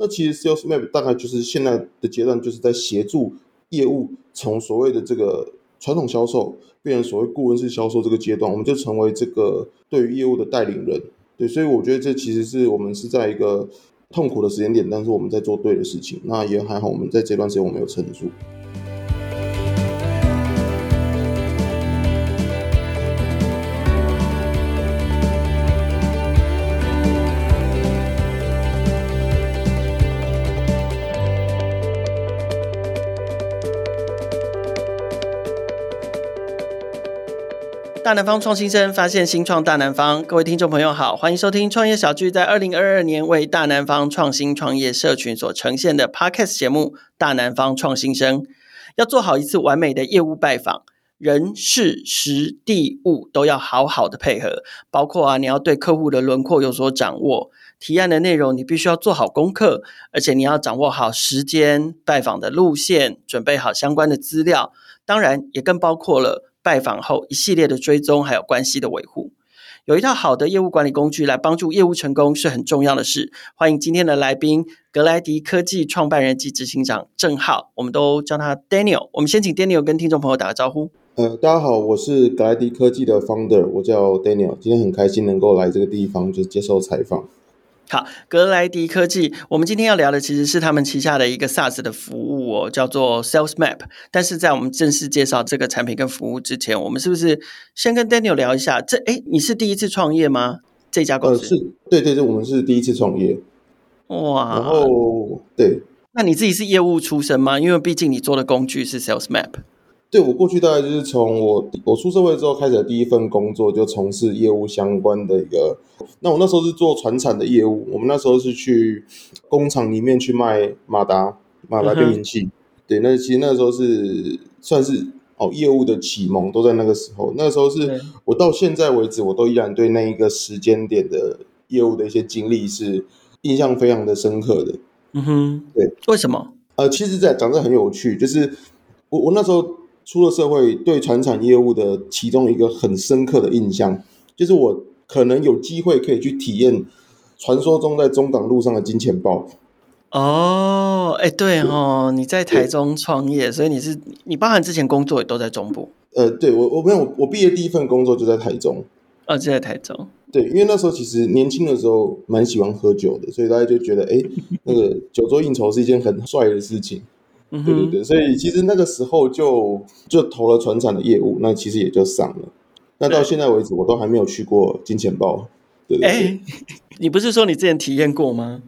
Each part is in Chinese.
那其实 Sales Map 大概就是现在的阶段，就是在协助业务从所谓的这个传统销售变成所谓顾问式销售这个阶段，我们就成为这个对于业务的带领人。对，所以我觉得这其实是我们是在一个痛苦的时间点，但是我们在做对的事情。那也还好，我们在这段时间我们有撑住。大南方创新生发现新创大南方，各位听众朋友好，欢迎收听创业小聚在二零二二年为大南方创新创业社群所呈现的 Podcast 节目《大南方创新生》。要做好一次完美的业务拜访，人事时地物都要好好的配合，包括啊，你要对客户的轮廓有所掌握，提案的内容你必须要做好功课，而且你要掌握好时间、拜访的路线，准备好相关的资料，当然也更包括了。拜访后一系列的追踪，还有关系的维护，有一套好的业务管理工具来帮助业务成功是很重要的事。欢迎今天的来宾，格莱迪科技创办人及执行长郑浩，我们都叫他 Daniel。我们先请 Daniel 跟听众朋友打个招呼。呃，大家好，我是格莱迪科技的 Founder，我叫 Daniel，今天很开心能够来这个地方就接受采访。好，格莱迪科技，我们今天要聊的其实是他们旗下的一个 SaaS 的服务哦，叫做 Sales Map。但是在我们正式介绍这个产品跟服务之前，我们是不是先跟 Daniel 聊一下？这哎，你是第一次创业吗？这家公司？呃，是，对对对，我们是第一次创业。哇，然后对，那你自己是业务出身吗？因为毕竟你做的工具是 Sales Map。对，我过去大概就是从我我出社会之后开始的第一份工作就从事业务相关的一个，那我那时候是做传产的业务，我们那时候是去工厂里面去卖马达马达变频器，嗯、对，那其实那时候是算是哦业务的启蒙都在那个时候，那个时候是我到现在为止我都依然对那一个时间点的业务的一些经历是印象非常的深刻的。嗯哼，对，为什么？呃，其实在讲的很有趣，就是我我那时候。出了社会，对传产业务的其中一个很深刻的印象，就是我可能有机会可以去体验传说中在中港路上的金钱豹。哦，哎，对哦，你在台中创业，所以你是你包含之前工作也都在中部。呃，对我我没有，我毕业第一份工作就在台中。哦，就在台中。对，因为那时候其实年轻的时候蛮喜欢喝酒的，所以大家就觉得，哎，那个酒桌应酬是一件很帅的事情。对对对，所以其实那个时候就就投了传产的业务，那其实也就上了。那到现在为止，我都还没有去过金钱豹。对对对，欸，你不是说你之前体验过吗？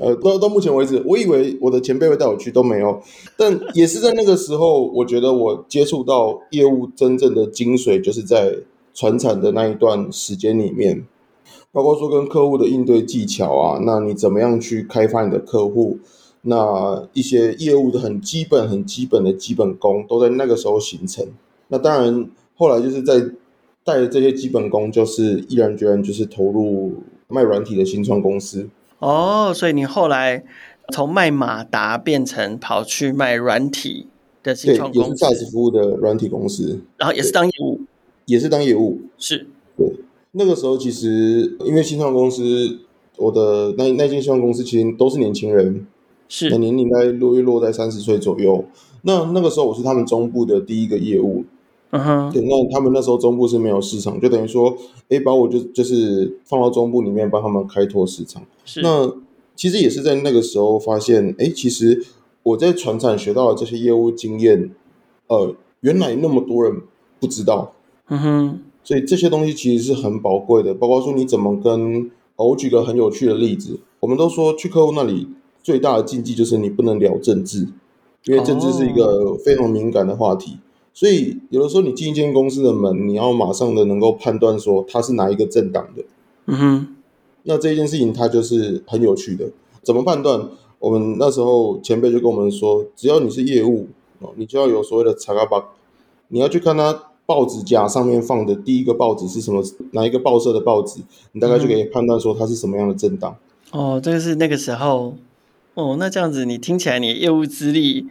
呃，到到目前为止，我以为我的前辈会带我去，都没有。但也是在那个时候，我觉得我接触到业务真正的精髓，就是在传产的那一段时间里面，包括说跟客户的应对技巧啊，那你怎么样去开发你的客户？那一些业务的很基本、很基本的基本功，都在那个时候形成。那当然，后来就是在带着这些基本功，就是毅然决然就是投入卖软体的新创公司。哦，所以你后来从卖马达变成跑去卖软体的新创公司，也是 SaaS 服务的软体公司，然后也是当业务，也是当业务，是。对，那个时候其实因为新创公司，我的那那间新创公司其实都是年轻人。是，那年龄应该落落在三十岁左右。那那个时候我是他们中部的第一个业务，嗯哼，对。那他们那时候中部是没有市场，就等于说，哎，把我就就是放到中部里面帮他们开拓市场。是。那其实也是在那个时候发现，哎，其实我在船厂学到的这些业务经验，呃，原来那么多人不知道，嗯哼。所以这些东西其实是很宝贵的，包括说你怎么跟，哦，我举个很有趣的例子，我们都说去客户那里。最大的禁忌就是你不能聊政治，因为政治是一个非常敏感的话题。Oh. 所以有的时候你进一间公司的门，你要马上的能够判断说他是哪一个政党的。嗯哼，那这件事情它就是很有趣的。怎么判断？我们那时候前辈就跟我们说，只要你是业务哦，你就要有所谓的查卡巴，你要去看他报纸架上面放的第一个报纸是什么，哪一个报社的报纸，你大概就可以判断说他是什么样的政党。哦，这个是那个时候。哦，那这样子，你听起来你业务资历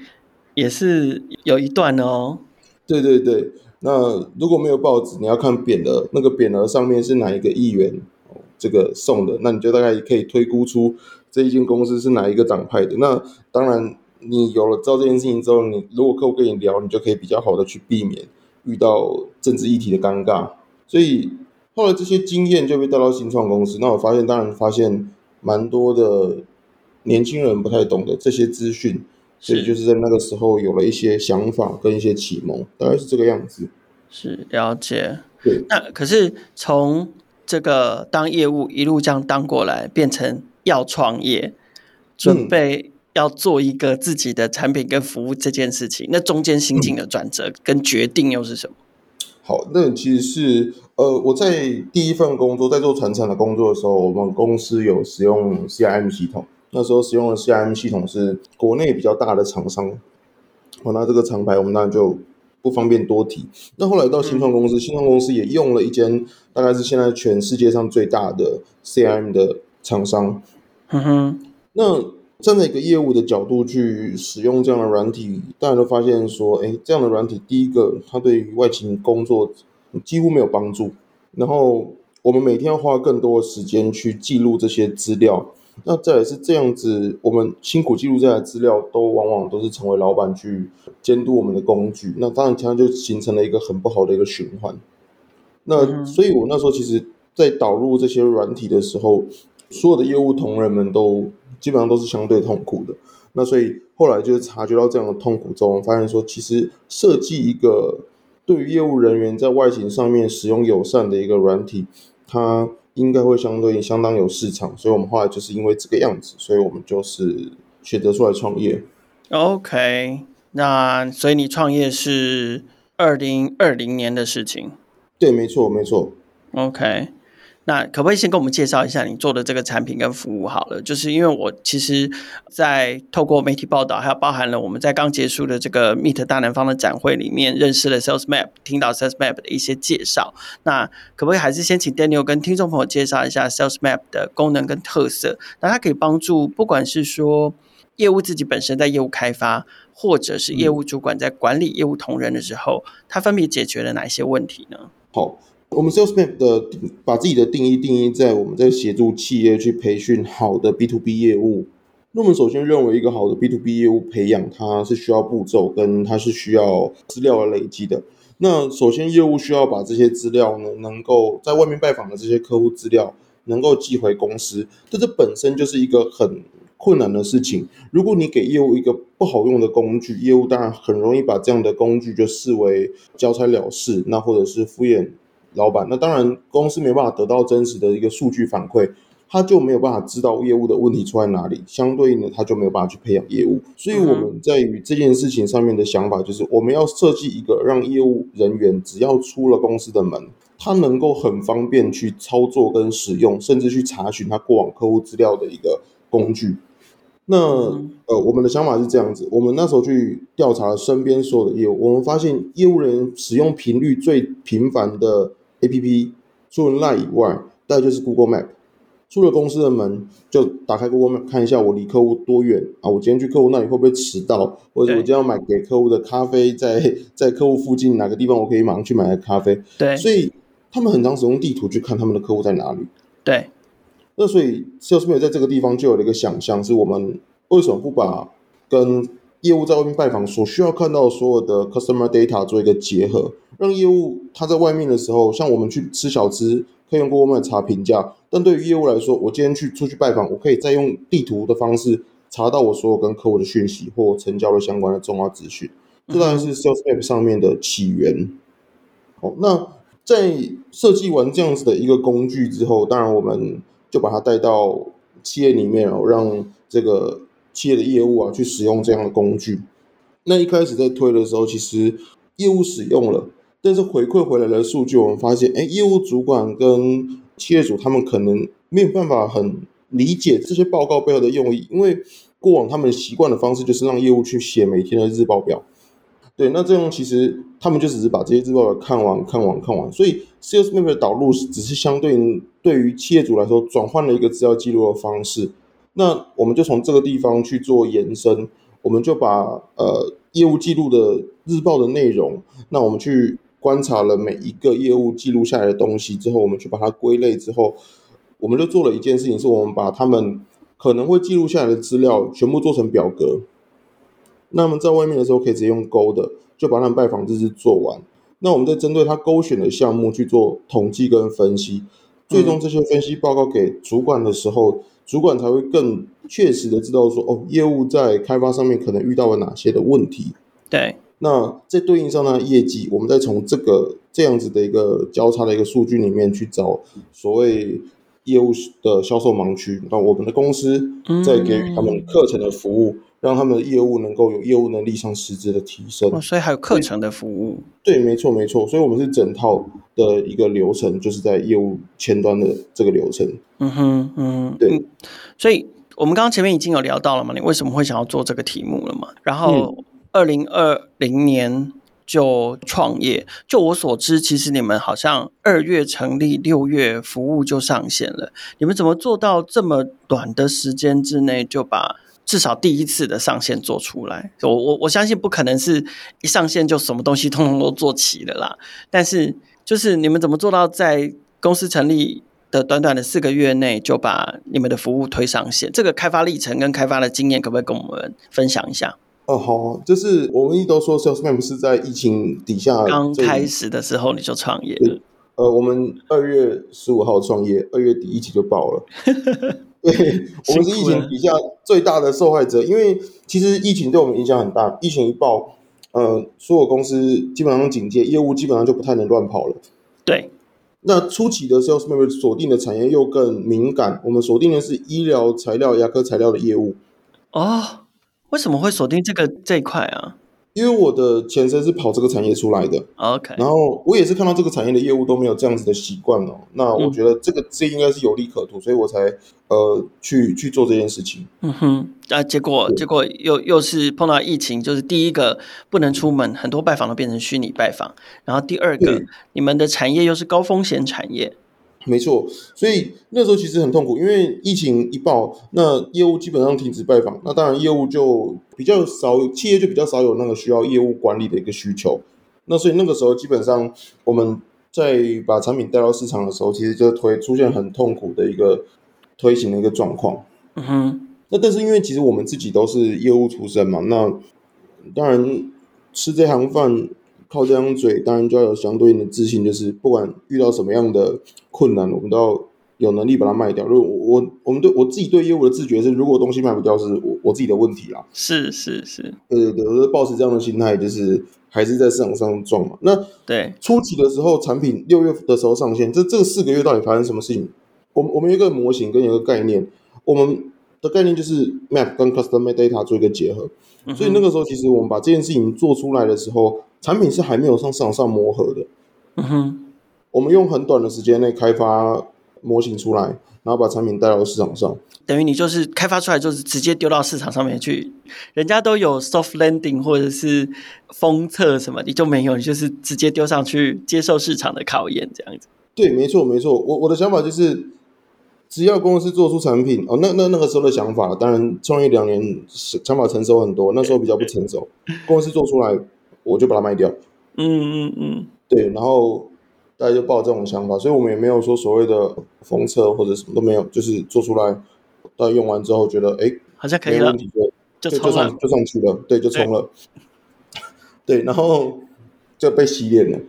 也是有一段哦。对对对，那如果没有报纸，你要看匾额，那个匾额上面是哪一个议员这个送的，那你就大概可以推估出这一间公司是哪一个党派的。那当然，你有了知道这件事情之后，你如果客户跟你聊，你就可以比较好的去避免遇到政治议题的尴尬。所以后来这些经验就被带到新创公司。那我发现，当然发现蛮多的年轻人不太懂得这些资讯，所以就是在那个时候有了一些想法跟一些启蒙，大概是这个样子。是了解。对。那可是从这个当业务一路这样当过来，变成要创业，准备要做一个自己的产品跟服务这件事情，嗯、那中间心境的转折跟决定又是什么？好，那其实是呃，我在第一份工作在做传承的工作的时候，我们公司有使用 CRM 系统，那时候使用的 CRM 系统是国内比较大的厂商，好，那这个厂牌我们当然就不方便多提。那后来到新创公司，嗯、新创公司也用了一间大概是现在全世界上最大的 CRM 的厂商。嗯哼，那。站在一个业务的角度去使用这样的软体，大家都发现说，哎，这样的软体，第一个，它对于外勤工作几乎没有帮助。然后，我们每天要花更多的时间去记录这些资料。那再来是这样子，我们辛苦记录这些资料，都往往都是成为老板去监督我们的工具。那当然，这样就形成了一个很不好的一个循环。那所以，我那时候其实，在导入这些软体的时候，所有的业务同仁们都。基本上都是相对痛苦的，那所以后来就是察觉到这样的痛苦之后，我们发现说，其实设计一个对于业务人员在外勤上面使用友善的一个软体，它应该会相对相当有市场。所以我们后来就是因为这个样子，所以我们就是选择出来创业。OK，那所以你创业是二零二零年的事情？对，没错，没错。OK。那可不可以先跟我们介绍一下你做的这个产品跟服务好了？就是因为我其实，在透过媒体报道，还有包含了我们在刚结束的这个 Meet 大南方的展会里面，认识了 Sales Map，听到 Sales Map 的一些介绍。那可不可以还是先请 Daniel 跟听众朋友介绍一下 Sales Map 的功能跟特色？那它可以帮助不管是说业务自己本身在业务开发，或者是业务主管在管理业务同仁的时候，它分别解决了哪一些问题呢？好。我们 SalesMap 的把自己的定义定义在我们在协助企业去培训好的 B to B 业务。那我们首先认为一个好的 B to B 业务培养，它是需要步骤跟它是需要资料的累积的。那首先业务需要把这些资料呢，能够在外面拜访的这些客户资料能够寄回公司，这这本身就是一个很困难的事情。如果你给业务一个不好用的工具，业务当然很容易把这样的工具就视为交差了事，那或者是敷衍。老板，那当然公司没办法得到真实的一个数据反馈，他就没有办法知道业务的问题出在哪里，相对应的他就没有办法去培养业务。所以我们在于这件事情上面的想法就是，我们要设计一个让业务人员只要出了公司的门，他能够很方便去操作跟使用，甚至去查询他过往客户资料的一个工具。那呃，我们的想法是这样子，我们那时候去调查身边所有的业务，我们发现业务人员使用频率最频繁的。A P P 除了 Line 以外，大概就是 Google Map。出了公司的门，就打开 Google Map 看一下我离客户多远啊？我今天去客户那里会不会迟到？或者我今天要买给客户的咖啡在，在在客户附近哪个地方我可以马上去买个咖啡？对，所以他们很常使用地图去看他们的客户在哪里。对，那所以 Salesforce 在这个地方就有了一个想象，是我们为什么不把跟业务在外面拜访所需要看到所有的 customer data 做一个结合，让业务他在外面的时候，像我们去吃小吃，可以用 Google Map 查评价，但对于业务来说，我今天去出去拜访，我可以再用地图的方式查到我所有跟客户的讯息或成交的相关的重要资讯。这当然是 Sales Map 上面的起源。好，那在设计完这样子的一个工具之后，当然我们就把它带到企业里面哦，让这个。企业的业务啊，去使用这样的工具。那一开始在推的时候，其实业务使用了，但是回馈回来的数据，我们发现，哎，业务主管跟企业主他们可能没有办法很理解这些报告背后的用意，因为过往他们习惯的方式就是让业务去写每天的日报表。对，那这样其实他们就只是把这些日报表看完、看完、看完，所以 Sales Map 的导入只是相对于对于企业主来说，转换了一个资料记录的方式。那我们就从这个地方去做延伸，我们就把呃业务记录的日报的内容，那我们去观察了每一个业务记录下来的东西之后，我们去把它归类之后，我们就做了一件事情，是我们把他们可能会记录下来的资料全部做成表格。那么在外面的时候可以直接用勾的，就把他们拜访日志做完。那我们再针对他勾选的项目去做统计跟分析，最终这些分析报告给主管的时候，嗯、主管才会更确实的知道说，哦，业务在开发上面可能遇到了哪些的问题。对。那在对应上呢业绩，我们再从这个这样子的一个交叉的一个数据里面去找所谓业务的销售盲区，那我们的公司再给予他们课程的服务，嗯、让他们的业务能够有业务能力上实质的提升。哦，所以还有课程的服务。对，没错没错。所以我们是整套的一个流程，就是在业务前端的这个流程。嗯哼，嗯，对。嗯、所以我们刚刚前面已经有聊到了嘛，你为什么会想要做这个题目了嘛？然后。嗯二零二零年就创业，就我所知，其实你们好像二月成立，六月服务就上线了。你们怎么做到这么短的时间之内就把至少第一次的上线做出来？我我我相信不可能是一上线就什么东西通通都做齐了啦。但是就是你们怎么做到在公司成立的短短的四个月内就把你们的服务推上线？这个开发历程跟开发的经验，可不可以跟我们分享一下？哦，好，就是我们一都说 SalesMap 是在疫情底下刚开始的时候你就创业了。呃，我们二月十五号创业，二月底一起就爆了。对，我们是疫情底下最大的受害者，因为其实疫情对我们影响很大。疫情一爆，呃，所有公司基本上警戒，业务基本上就不太能乱跑了。对，那初期的 SalesMap 锁定的产业又更敏感，我们锁定的是医疗材料、牙科材料的业务。哦。为什么会锁定这个这一块啊？因为我的前身是跑这个产业出来的，OK。然后我也是看到这个产业的业务都没有这样子的习惯哦。那我觉得这个这应该是有利可图，所以我才呃去去做这件事情。嗯哼，啊，结果结果又又是碰到疫情，就是第一个不能出门，很多拜访都变成虚拟拜访。然后第二个，你们的产业又是高风险产业。没错，所以那时候其实很痛苦，因为疫情一爆，那业务基本上停止拜访，那当然业务就比较少，企业就比较少有那个需要业务管理的一个需求。那所以那个时候基本上我们在把产品带到市场的时候，其实就推出现很痛苦的一个推行的一个状况。嗯哼，那但是因为其实我们自己都是业务出身嘛，那当然吃这行饭。靠这张嘴，当然就要有相对应的自信，就是不管遇到什么样的困难，我们都要有能力把它卖掉。如果我我们对我自己对业务的自觉是，如果东西卖不掉，是我我自己的问题啦。是是是，对对对，我就抱持这样的心态，就是还是在市场上撞嘛。那对初期的时候，产品六月的时候上线，这这四个月到底发生什么事情？我们我们有一个模型跟一个概念，我们的概念就是 Map 跟 Customer Data 做一个结合。嗯、所以那个时候，其实我们把这件事情做出来的时候。产品是还没有上市场上磨合的，嗯哼，我们用很短的时间内开发模型出来，然后把产品带到市场上。等于你就是开发出来，就是直接丢到市场上面去。人家都有 soft landing 或者是封测什么，你就没有，你就是直接丢上去接受市场的考验，这样子。对，没错，没错。我我的想法就是，只要公司做出产品，哦，那那那个时候的想法，当然创业两年，想法成熟很多，那时候比较不成熟。公司做出来。我就把它卖掉，嗯嗯嗯，对，然后大家就抱这种想法，所以我们也没有说所谓的封测或者什么都没有，就是做出来，大家用完之后觉得哎，好像可以了，没问题就就就上就上去了，对，就冲了，对，对，然后就被洗脸了，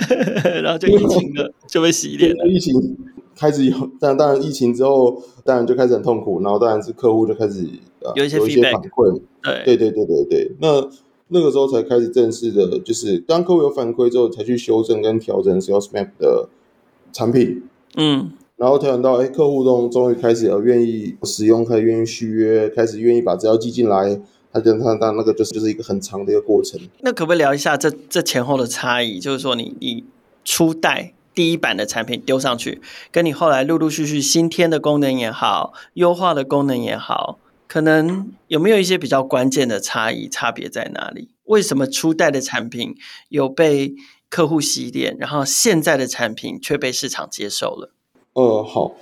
然后就疫情了，就被洗脸了。疫情开始有，但，当然疫情之后，当然就开始很痛苦，然后当然是客户就开始有一些有一些反馈，对对对对对对，那。那个时候才开始正式的，就是当客户有反馈之后，才去修正跟调整 SalesMap 的产品。嗯，然后调整到，哎，客户中终于开始呃愿意使用，开始愿意续约，开始愿意把资料寄进来。他跟他当那个就是就是一个很长的一个过程。那可不可以聊一下这这前后的差异？就是说你，你你初代第一版的产品丢上去，跟你后来陆陆续续新添的功能也好，优化的功能也好。可能有没有一些比较关键的差异？差别在哪里？为什么初代的产品有被客户洗脸，然后现在的产品却被市场接受了？呃，好，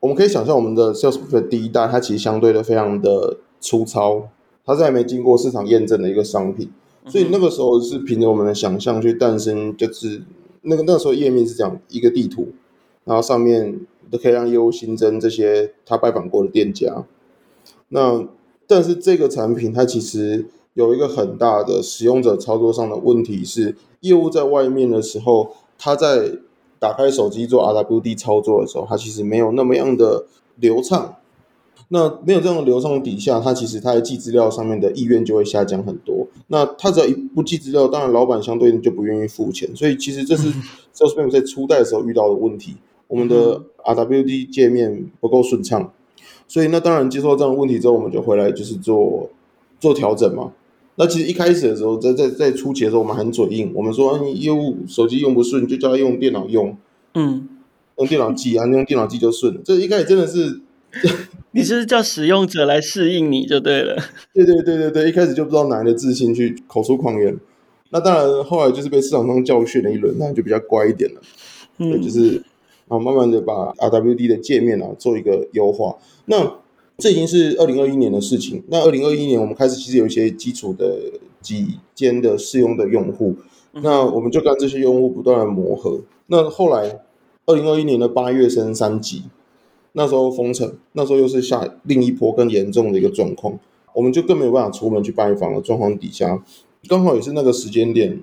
我们可以想象我们的 SalesMap 第一代，它其实相对的非常的粗糙，它是还没经过市场验证的一个商品，所以那个时候是凭着我们的想象去诞生，就是那个那时候页面是这样一个地图，然后上面都可以让业务新增这些他拜访过的店家。那但是这个产品它其实有一个很大的使用者操作上的问题是，业务在外面的时候，他在打开手机做 RWD 操作的时候，它其实没有那么样的流畅。那没有这样的流畅底下，他其实他在寄资料上面的意愿就会下降很多。那他只要一不记资料，当然老板相对应就不愿意付钱。所以其实这是 Salesforce 在初代的时候遇到的问题，我们的 RWD 界面不够顺畅。所以那当然接受到这样的问题之后，我们就回来就是做做调整嘛。那其实一开始的时候，在在在初期的时候，我们很嘴硬，我们说你业务手机用不顺，就叫他用电脑用，嗯，用电脑记啊，用电脑记就顺了。这一开始真的是。你就是叫使用者来适应你就对了。对对对对对，一开始就不知道哪来的自信去口出狂言。那当然，后来就是被市场上教训了一轮，那就比较乖一点了。嗯，就是然后慢慢的把 RWD 的界面啊做一个优化。那这已经是二零二一年的事情。那二零二一年我们开始其实有一些基础的几间的试用的用户，那我们就跟这些用户不断的磨合。那后来二零二一年的八月升三级。那时候封城，那时候又是下另一波更严重的一个状况，我们就更没有办法出门去拜访的状况底下，刚好也是那个时间点，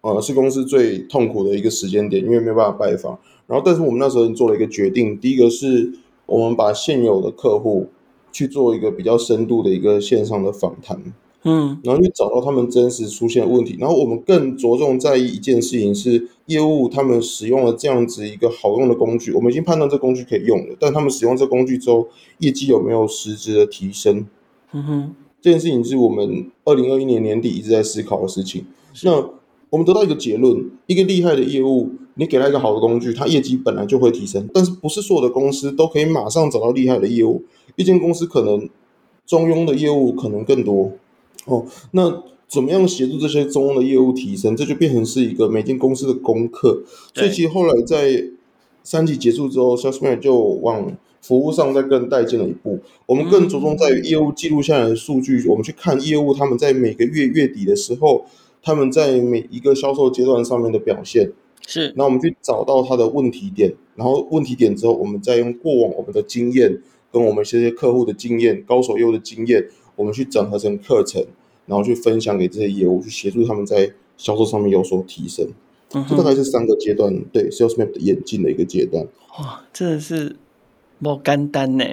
呃，是公司最痛苦的一个时间点，因为没有办法拜访。然后，但是我们那时候做了一个决定，第一个是我们把现有的客户去做一个比较深度的一个线上的访谈。嗯，然后去找到他们真实出现的问题，然后我们更着重在意一件事情是业务他们使用了这样子一个好用的工具，我们已经判断这工具可以用了，但他们使用这工具之后，业绩有没有实质的提升？嗯哼，这件事情是我们二零二一年年底一直在思考的事情。那我们得到一个结论：一个厉害的业务，你给他一个好的工具，他业绩本来就会提升，但是不是所有的公司都可以马上找到厉害的业务，一间公司可能中庸的业务可能更多。哦，那怎么样协助这些中庸的业务提升？这就变成是一个每间公司的功课。所以其实后来在三级结束之后 s a l e s m a n 就往服务上再更带进了一步。我们更着重在于业务记录下来的数据，我们去看业务他们在每个月月底的时候，他们在每一个销售阶段上面的表现。是，那我们去找到他的问题点，然后问题点之后，我们再用过往我们的经验跟我们这些客户的经验、高手业务的经验。我们去整合成课程，然后去分享给这些业务，去协助他们在销售上面有所提升。嗯，这大概是三个阶段对 SalesMap 的演进的一个阶段。哇，真的是不简单呢。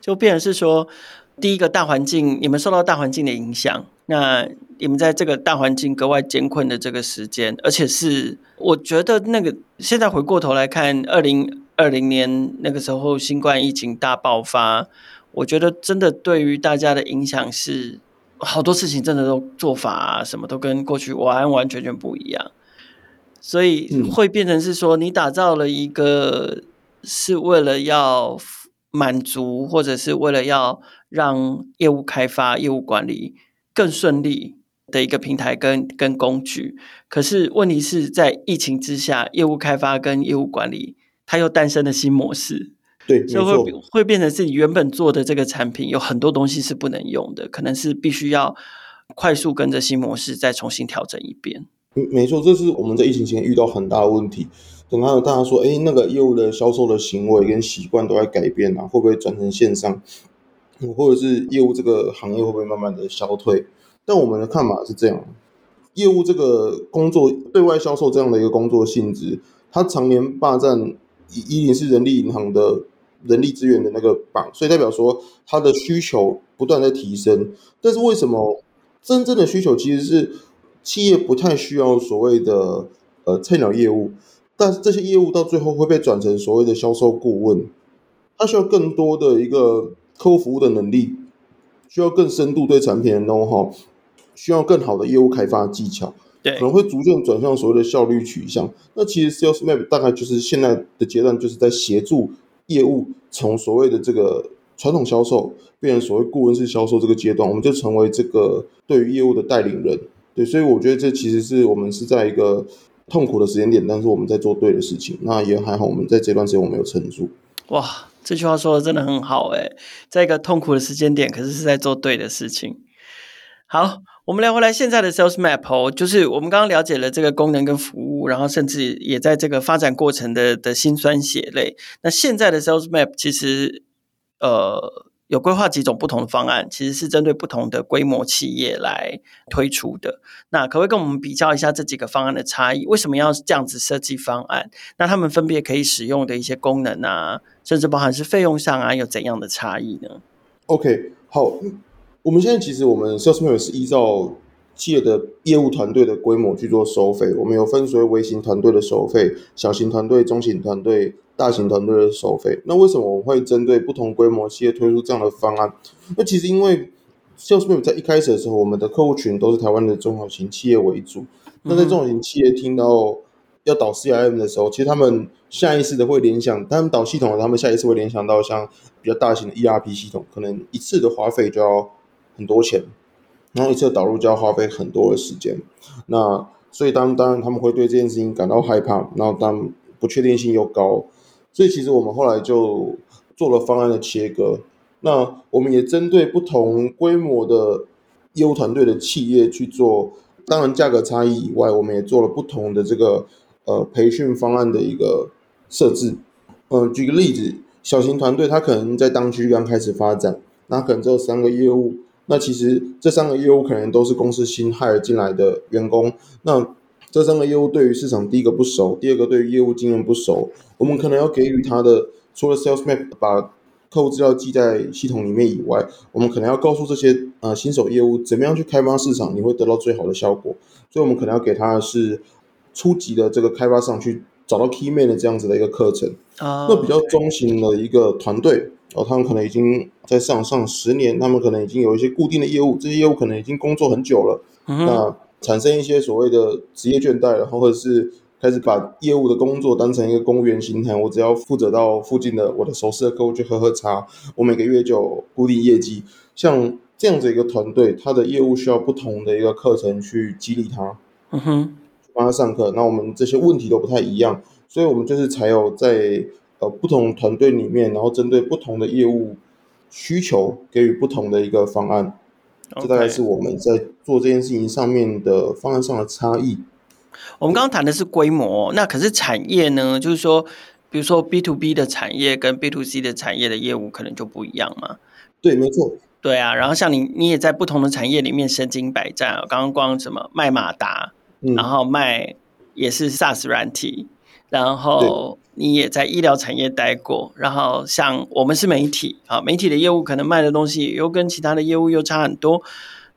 就变成是说，第一个大环境，你们受到大环境的影响，那你们在这个大环境格外艰困的这个时间，而且是我觉得那个现在回过头来看，二零二零年那个时候新冠疫情大爆发。我觉得真的对于大家的影响是好多事情，真的都做法啊，什么都跟过去完完全全不一样，所以会变成是说，你打造了一个是为了要满足，或者是为了要让业务开发、业务管理更顺利的一个平台跟跟工具，可是问题是在疫情之下，业务开发跟业务管理它又诞生了新模式。对，就会会变成是你原本做的这个产品有很多东西是不能用的，可能是必须要快速跟着新模式再重新调整一遍。没错，这是我们在疫情前遇到很大的问题。等到大家说，哎，那个业务的销售的行为跟习惯都在改变啊，会不会转成线上？或者是业务这个行业会不会慢慢的消退？但我们的看法是这样：业务这个工作，对外销售这样的一个工作性质，它常年霸占一定是人力银行的。人力资源的那个榜，所以代表说它的需求不断在提升。但是为什么真正的需求其实是企业不太需要所谓的呃菜鸟业务，但是这些业务到最后会被转成所谓的销售顾问，他需要更多的一个客户服务的能力，需要更深度对产品的 know-how，需要更好的业务开发技巧，对，可能会逐渐转向所谓的效率取向。那其实 SalesMap 大概就是现在的阶段，就是在协助。业务从所谓的这个传统销售变成所谓顾问式销售这个阶段，我们就成为这个对于业务的带领人。对，所以我觉得这其实是我们是在一个痛苦的时间点，但是我们在做对的事情。那也还好，我们在这段时间我们有撑住。哇，这句话说的真的很好诶，在一个痛苦的时间点，可是是在做对的事情。好。我们聊回来，现在的 Sales Map 哦，就是我们刚刚了解了这个功能跟服务，然后甚至也在这个发展过程的的辛酸血泪。那现在的 Sales Map 其实呃有规划几种不同的方案，其实是针对不同的规模企业来推出的。那可不可以跟我们比较一下这几个方案的差异？为什么要这样子设计方案？那他们分别可以使用的一些功能啊，甚至包含是费用上啊，有怎样的差异呢？OK，好，我们现在其实我们 SalesMap 是依照企业的业务团队的规模去做收费，我们有分所谓微型团队的收费、小型团队、中型团队。大型团队的收费，那为什么我们会针对不同规模企业推出这样的方案？那其实因为 SalesMap 在一开始的时候，我们的客户群都是台湾的中小型企业为主。那在中小型企业听到要导 CRM 的时候，其实他们下意识的会联想，他们导系统，他们下意识会联想到像比较大型的 ERP 系统，可能一次的花费就要很多钱，然后一次导入就要花费很多的时间。那所以当当然他们会对这件事情感到害怕，然后当不确定性又高。所以其实我们后来就做了方案的切割，那我们也针对不同规模的业务团队的企业去做，当然价格差异以外，我们也做了不同的这个呃培训方案的一个设置。嗯、举个例子，小型团队他可能在当区刚开始发展，那可能只有三个业务，那其实这三个业务可能都是公司新 hire 进来的员工，那这三个业务对于市场，第一个不熟，第二个对于业务经验不熟，我们可能要给予他的，除了 Sales Map 把客户资料记在系统里面以外，我们可能要告诉这些呃新手业务怎么样去开发市场，你会得到最好的效果。所以，我们可能要给他的是初级的这个开发上去找到 Key Man 的这样子的一个课程。啊，那比较中型的一个团队，哦，他们可能已经在上上十年，他们可能已经有一些固定的业务，这些业务可能已经工作很久了。嗯、那产生一些所谓的职业倦怠，然后或者是开始把业务的工作当成一个公务员心态，我只要负责到附近的我的熟悉的客户去喝喝茶，我每个月就有固定业绩。像这样子一个团队，他的业务需要不同的一个课程去激励他，嗯哼，帮他上课。那我们这些问题都不太一样，所以我们就是才有在呃不同团队里面，然后针对不同的业务需求，给予不同的一个方案。这大概是我们在做这件事情上面的方案上的差异。我们刚刚谈的是规模，那可是产业呢？就是说，比如说 B to B 的产业跟 B to C 的产业的业务可能就不一样嘛？对，没错。对啊，然后像你，你也在不同的产业里面身经百战。刚刚光什么卖马达，嗯、然后卖也是 SaaS 软体，然后。你也在医疗产业待过，然后像我们是媒体啊，媒体的业务可能卖的东西又跟其他的业务又差很多。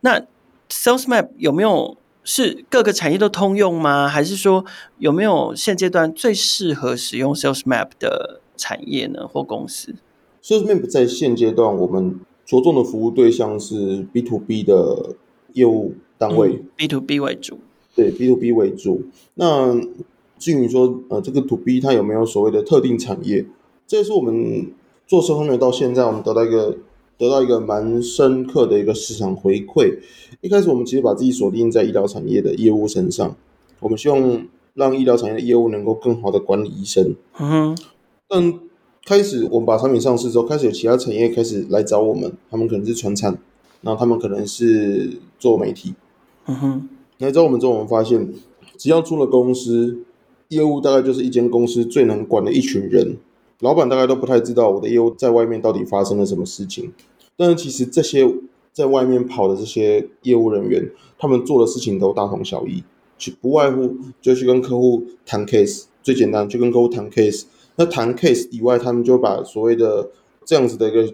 那 SalesMap 有没有是各个产业都通用吗？还是说有没有现阶段最适合使用 SalesMap 的产业呢或公司？SalesMap 在现阶段我们着重的服务对象是 B to B 的业务单位，嗯，B to B 为主，对，B to B 为主。那至于说，呃，这个 To B 它有没有所谓的特定产业？这也是我们做 SalesMap 到现在，我们得到一个得到一个蛮深刻的一个市场回馈。一开始我们其实把自己锁定在医疗产业的业务身上，我们希望让医疗产业的业务能够更好的管理医生。嗯哼。但开始我们把产品上市之后，开始有其他产业开始来找我们，他们可能是传产，然后他们可能是做媒体。嗯哼。来找我们之后，我们发现只要出了公司。业务大概就是一间公司最能管的一群人，老板大概都不太知道我的业务在外面到底发生了什么事情。但是其实这些在外面跑的这些业务人员，他们做的事情都大同小异，去不外乎就去跟客户谈 case，最简单就跟客户谈 case。那谈 case 以外，他们就把所谓的这样子的一个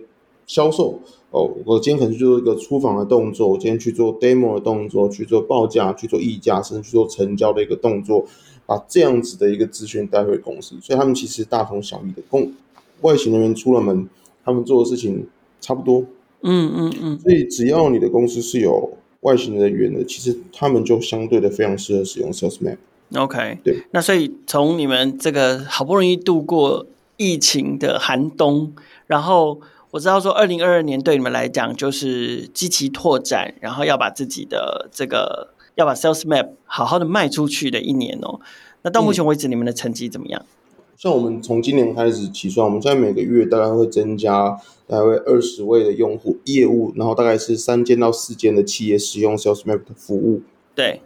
销售哦，我今天可能去做一个出访的动作，我今天去做 demo 的动作，去做报价，去做议价，甚至去做成交的一个动作。把这样子的一个资讯带回公司，所以他们其实大同小异的。公外勤人员出了门，他们做的事情差不多。嗯嗯嗯。所以只要你的公司是有外勤人员的，其实他们就相对的非常适合使用 SalesMap。OK，对。那所以从你们这个好不容易度过疫情的寒冬，然后我知道说二零二二年对你们来讲就是积极拓展，然后要把自己的这个。要把 SalesMap 好好的卖出去的一年哦。那到目前为止，你们的成绩怎么样？像我们从今年开始起算，我们现在每个月大概会增加大概二十位的用户业务，然后大概是三间到四间的企业使用 SalesMap 的服务。对。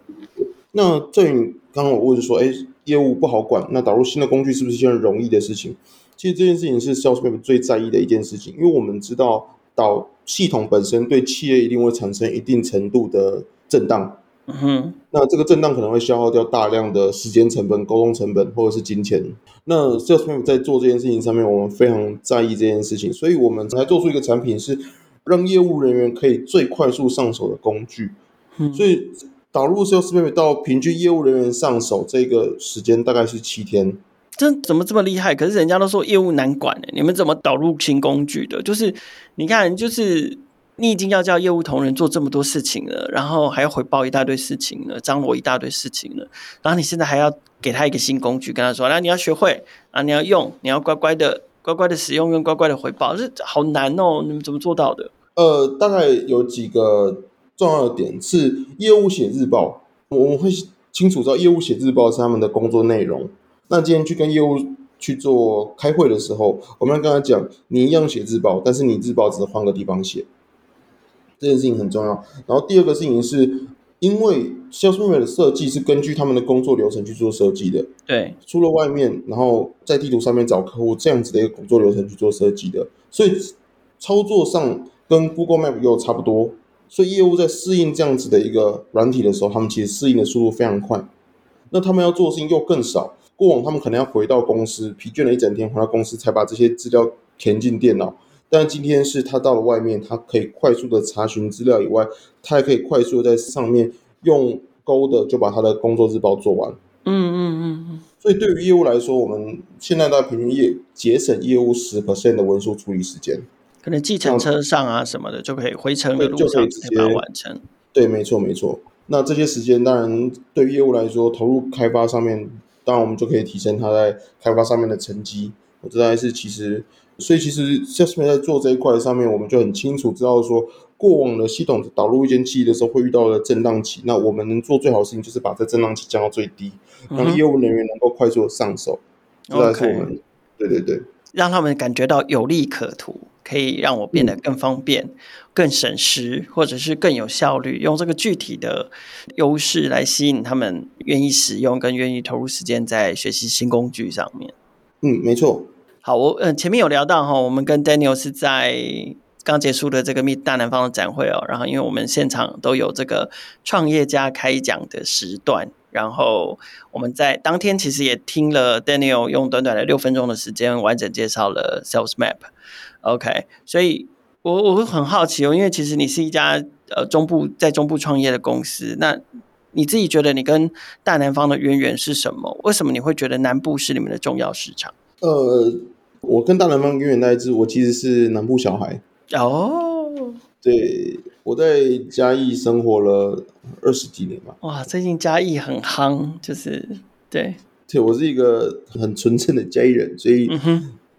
那这于刚刚我问说，哎，业务不好管，那导入新的工具是不是一件容易的事情？其实这件事情是 SalesMap 最在意的一件事情，因为我们知道导系统本身对企业一定会产生一定程度的震荡。嗯哼，那这个震荡可能会消耗掉大量的时间成本、沟通成本或者是金钱。那 SalesMap 在做这件事情上面，我们非常在意这件事情，所以我们才做出一个产品，是让业务人员可以最快速上手的工具。嗯，所以导入 SalesMap 到平均业务人员上手这个时间大概是七天。这怎么这么厉害？可是人家都说业务难管，你们怎么导入新工具的？就是你看，就是。你已经要叫业务同仁做这么多事情了，然后还要回报一大堆事情了，张罗一大堆事情了，然后你现在还要给他一个新工具，跟他说：“那你要学会啊，你要用，你要乖乖的、乖乖的使用，跟乖乖的回报，这好难哦！你们怎么做到的？”呃，大概有几个重要的点是业务写日报，我们会清楚知道业务写日报是他们的工作内容。那今天去跟业务去做开会的时候，我们要跟他讲：你一样写日报，但是你日报只是换个地方写。这件事情很重要。然后第二个事情是，因为 SalesMap 的设计是根据他们的工作流程去做设计的。对，出了外面，然后在地图上面找客户这样子的一个工作流程去做设计的，所以操作上跟 Google Map 又差不多。所以业务在适应这样子的一个软体的时候，他们其实适应的速度非常快。那他们要做的事情又更少。过往他们可能要回到公司，疲倦了一整天，回到公司才把这些资料填进电脑。但今天是他到了外面，他可以快速的查询资料以外，他还可以快速的在上面用勾的就把他的工作日报做完。嗯嗯嗯嗯。所以对于业务来说，我们现在在平均业节省业务十 percent 的文书处理时间。可能计程车上啊什么的就可以回程的路上直接把它完成。对，没错没错。那这些时间当然对于业务来说，投入开发上面，当然我们就可以提升他在开发上面的成绩。我这还是其实。所以其实 SalesMap 在做这一块上面，我们就很清楚知道说，过往的系统导入一间企业的时候会遇到的震荡期，那我们能做最好的事情就是把这震荡期降到最低，让业务人员能够快速的上手。这才是我们，对对对，让他们感觉到有利可图，可以让我变得更方便、嗯、更省时，或者是更有效率，用这个具体的优势来吸引他们愿意使用，跟愿意投入时间在学习新工具上面。嗯，没错。好，我嗯前面有聊到哈，我们跟 Daniel 是在刚结束的这个 Meet 大南方的展会哦，然后因为我们现场都有这个创业家开讲的时段，然后我们在当天其实也听了 Daniel 用短短的六分钟的时间完整介绍了 Sales Map。OK，所以我我会很好奇哦，因为其实你是一家呃中部在中部创业的公司，那你自己觉得你跟大南方的渊源是什么？为什么你会觉得南部是你们的重要市场？呃。我跟大南方渊源大致，我其实是南部小孩哦。对，我在嘉义生活了二十几年吧。哇，最近嘉义很夯，就是对。对，我是一个很纯正的嘉义人，所以，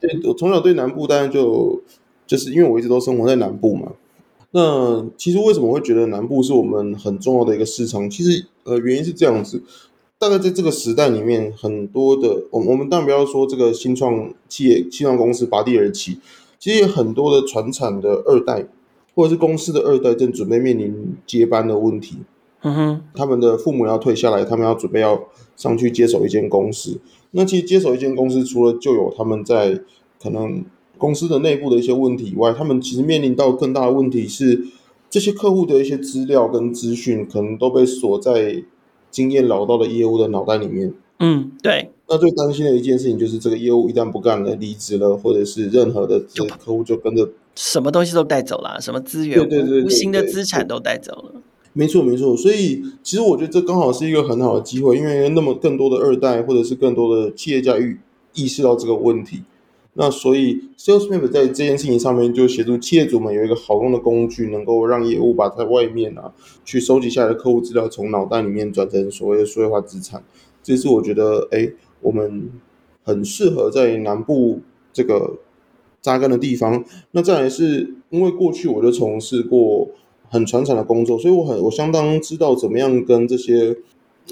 对，我从小对南部当然就就是因为我一直都生活在南部嘛。那其实为什么会觉得南部是我们很重要的一个市场？其实呃，原因是这样子。大概在这个时代里面，很多的我我们当然不要说这个新创企业、新创公司拔地而起，其实有很多的传产的二代或者是公司的二代正准备面临接班的问题。嗯哼，他们的父母要退下来，他们要准备要上去接手一间公司。那其实接手一间公司，除了就有他们在可能公司的内部的一些问题以外，他们其实面临到更大的问题是，这些客户的一些资料跟资讯可能都被锁在。经验老道的业务的脑袋里面，嗯，对。那最担心的一件事情就是，这个业务一旦不干了、离职了，或者是任何的这个客户就跟着什么东西都带走了，什么资源、对对对对对无形的资产都带走了。没错，没错。所以，其实我觉得这刚好是一个很好的机会，因为那么更多的二代或者是更多的企业家意意识到这个问题。那所以，SalesMap 在这件事情上面就协助企业主们有一个好用的工具，能够让业务把在外面啊去收集下来的客户资料从脑袋里面转成所谓的数位化资产。这是我觉得，哎，我们很适合在南部这个扎根的地方。那再来是因为过去我就从事过很传产的工作，所以我很我相当知道怎么样跟这些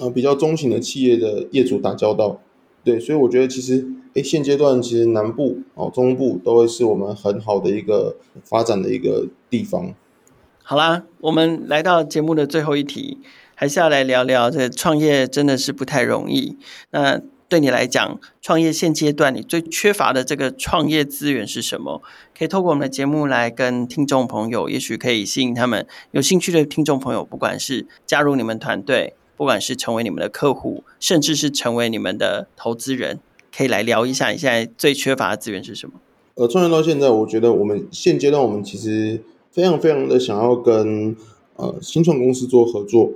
啊比较中型的企业的业主打交道。对，所以我觉得其实。诶，现阶段其实南部哦、中部都会是我们很好的一个发展的一个地方。好啦，我们来到节目的最后一题，还是要来聊聊这创业真的是不太容易。那对你来讲，创业现阶段你最缺乏的这个创业资源是什么？可以透过我们的节目来跟听众朋友，也许可以吸引他们有兴趣的听众朋友，不管是加入你们团队，不管是成为你们的客户，甚至是成为你们的投资人，可以来聊一下你现在最缺乏的资源是什么？呃，创业到现在，我觉得我们现阶段我们其实非常非常的想要跟呃新创公司做合作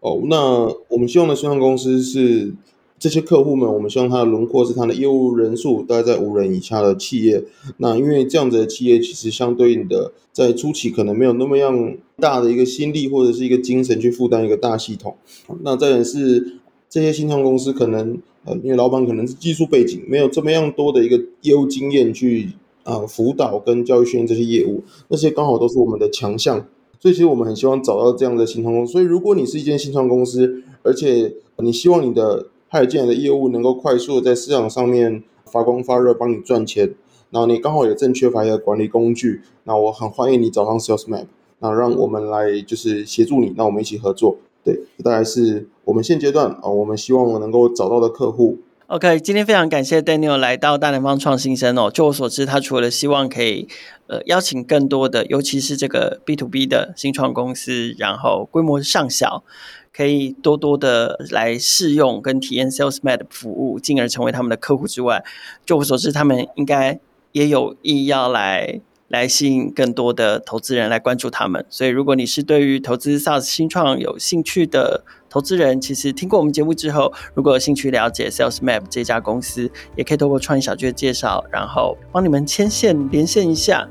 哦。那我们希望的新创公司是。这些客户们，我们希望他的轮廓是他的业务人数大概在五人以下的企业。那因为这样子的企业，其实相对应的在初期可能没有那么样大的一个心力或者是一个精神去负担一个大系统。那再来是这些新创公司可能呃，因为老板可能是技术背景，没有这么样多的一个业务经验去啊、辅导跟教育训练这些业务，那些刚好都是我们的强项。所以其实我们很希望找到这样的新创公司。所以如果你是一间新创公司，而且你希望你的派件的业务能够快速的在市场上面发光发热，帮你赚钱。然后你刚好也正缺乏一个管理工具，那我很欢迎你找上 Sales Map，那让我们来就是协助你，那我们一起合作。对，大概是我们现阶段啊，我们希望我能够找到的客户。OK，今天非常感谢 Daniel 来到大南方创新生哦。就我所知，他除了希望可以呃邀请更多的，尤其是这个 B to B 的新创公司，然后规模上小。可以多多的来试用跟体验 SalesMap 服务，进而成为他们的客户之外，就我所知，他们应该也有意要来来吸引更多的投资人来关注他们。所以，如果你是对于投资 SaaS 新创有兴趣的投资人，其实听过我们节目之后，如果有兴趣了解 SalesMap 这家公司，也可以透过创业小聚的介绍，然后帮你们牵线连线一下。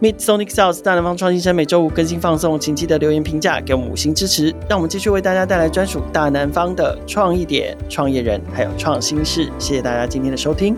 Meet Sonic Sales 大南方创新生每周五更新放送，请记得留言评价，给我们五星支持，让我们继续为大家带来专属大南方的创意点、创业人还有创新事。谢谢大家今天的收听。